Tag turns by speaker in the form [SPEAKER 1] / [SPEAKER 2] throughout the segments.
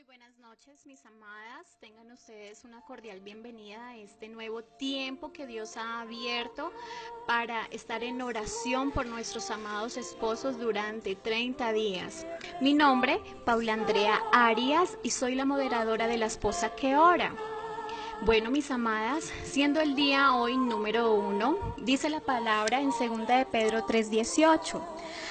[SPEAKER 1] Muy buenas noches, mis amadas. Tengan ustedes una cordial bienvenida a este nuevo tiempo que Dios ha abierto para estar en oración por nuestros amados esposos durante 30 días. Mi nombre, Paula Andrea Arias, y soy la moderadora de la esposa que ora. Bueno, mis amadas, siendo el día hoy número uno, dice la palabra en 2 de Pedro 3:18.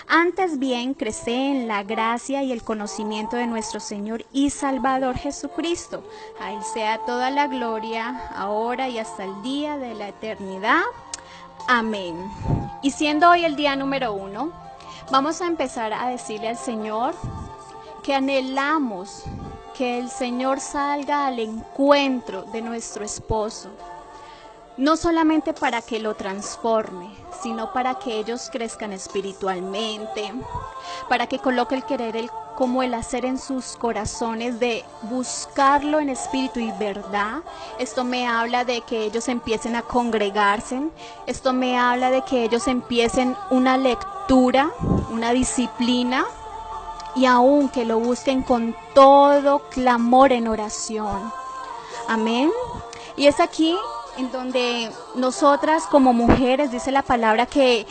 [SPEAKER 1] Antes bien, crece en la gracia y el conocimiento de nuestro Señor y Salvador Jesucristo. A Él sea toda la gloria, ahora y hasta el día de la eternidad. Amén. Y siendo hoy el día número uno, vamos a empezar a decirle al Señor que anhelamos que el Señor salga al encuentro de nuestro esposo, no solamente para que lo transforme, sino para que ellos crezcan espiritualmente, para que coloque el querer el, como el hacer en sus corazones de buscarlo en espíritu y verdad. Esto me habla de que ellos empiecen a congregarse, esto me habla de que ellos empiecen una lectura, una disciplina y aún que lo busquen con todo clamor en oración. Amén. Y es aquí en donde nosotras como mujeres, dice la palabra que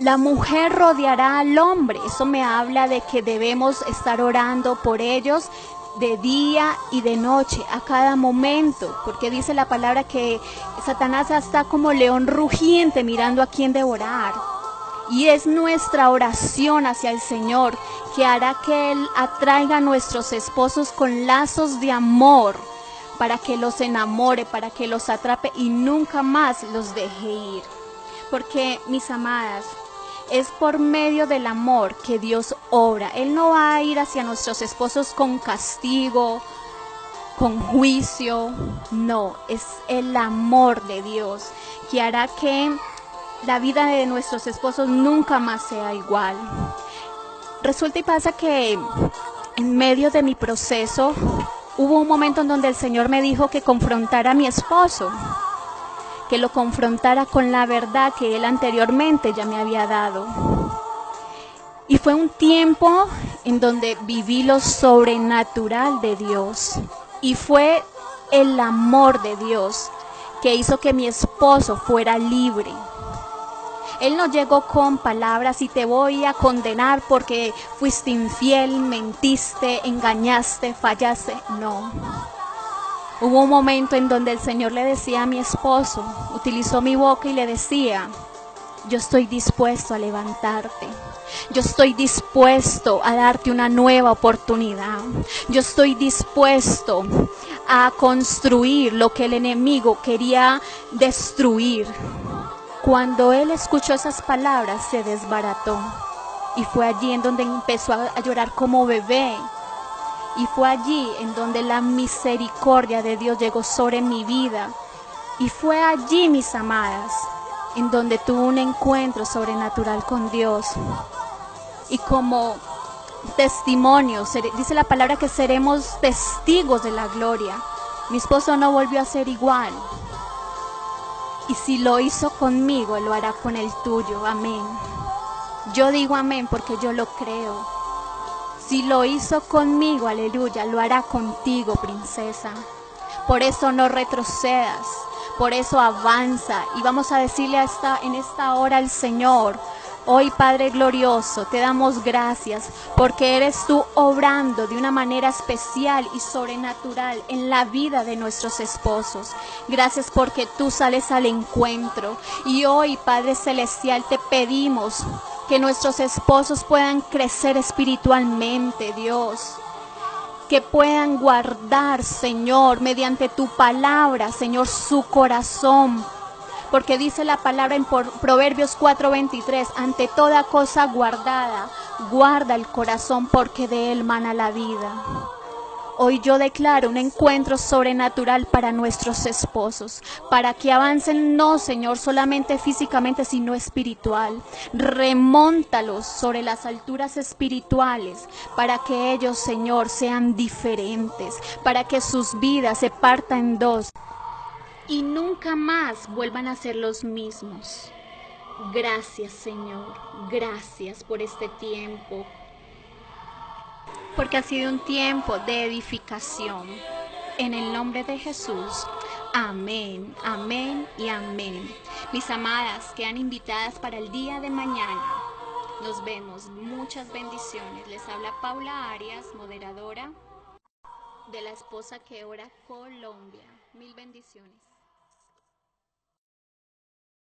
[SPEAKER 1] la mujer rodeará al hombre. Eso me habla de que debemos estar orando por ellos de día y de noche, a cada momento, porque dice la palabra que Satanás está como león rugiente mirando a quien devorar. Y es nuestra oración hacia el Señor que hará que Él atraiga a nuestros esposos con lazos de amor para que los enamore, para que los atrape y nunca más los deje ir. Porque, mis amadas, es por medio del amor que Dios obra. Él no va a ir hacia nuestros esposos con castigo, con juicio. No, es el amor de Dios que hará que la vida de nuestros esposos nunca más sea igual. Resulta y pasa que en medio de mi proceso hubo un momento en donde el Señor me dijo que confrontara a mi esposo, que lo confrontara con la verdad que él anteriormente ya me había dado. Y fue un tiempo en donde viví lo sobrenatural de Dios. Y fue el amor de Dios que hizo que mi esposo fuera libre. Él no llegó con palabras y te voy a condenar porque fuiste infiel, mentiste, engañaste, fallaste. No. Hubo un momento en donde el Señor le decía a mi esposo, utilizó mi boca y le decía, yo estoy dispuesto a levantarte. Yo estoy dispuesto a darte una nueva oportunidad. Yo estoy dispuesto a construir lo que el enemigo quería destruir. Cuando él escuchó esas palabras se desbarató y fue allí en donde empezó a llorar como bebé. Y fue allí en donde la misericordia de Dios llegó sobre mi vida. Y fue allí, mis amadas, en donde tuve un encuentro sobrenatural con Dios. Y como testimonio, dice la palabra que seremos testigos de la gloria. Mi esposo no volvió a ser igual. Y si lo hizo conmigo, lo hará con el tuyo. Amén. Yo digo amén porque yo lo creo. Si lo hizo conmigo, aleluya, lo hará contigo, princesa. Por eso no retrocedas, por eso avanza. Y vamos a decirle esta, en esta hora al Señor, Hoy, Padre glorioso, te damos gracias porque eres tú obrando de una manera especial y sobrenatural en la vida de nuestros esposos. Gracias porque tú sales al encuentro. Y hoy, Padre Celestial, te pedimos que nuestros esposos puedan crecer espiritualmente, Dios que puedan guardar, Señor, mediante tu palabra, Señor, su corazón porque dice la palabra en Proverbios 4:23, ante toda cosa guardada, guarda el corazón porque de él mana la vida. Hoy yo declaro un encuentro sobrenatural para nuestros esposos, para que avancen no, Señor, solamente físicamente, sino espiritual. Remóntalos sobre las alturas espirituales, para que ellos, Señor, sean diferentes, para que sus vidas se partan en dos y nunca más vuelvan a ser los mismos. Gracias Señor, gracias por este tiempo. porque ha sido un tiempo de edificación. En el nombre de Jesús. Amén, amén y amén. Mis amadas, quedan invitadas para el día de mañana. Nos vemos. Muchas bendiciones. Les habla Paula Arias, moderadora de la esposa que ora Colombia. Mil bendiciones.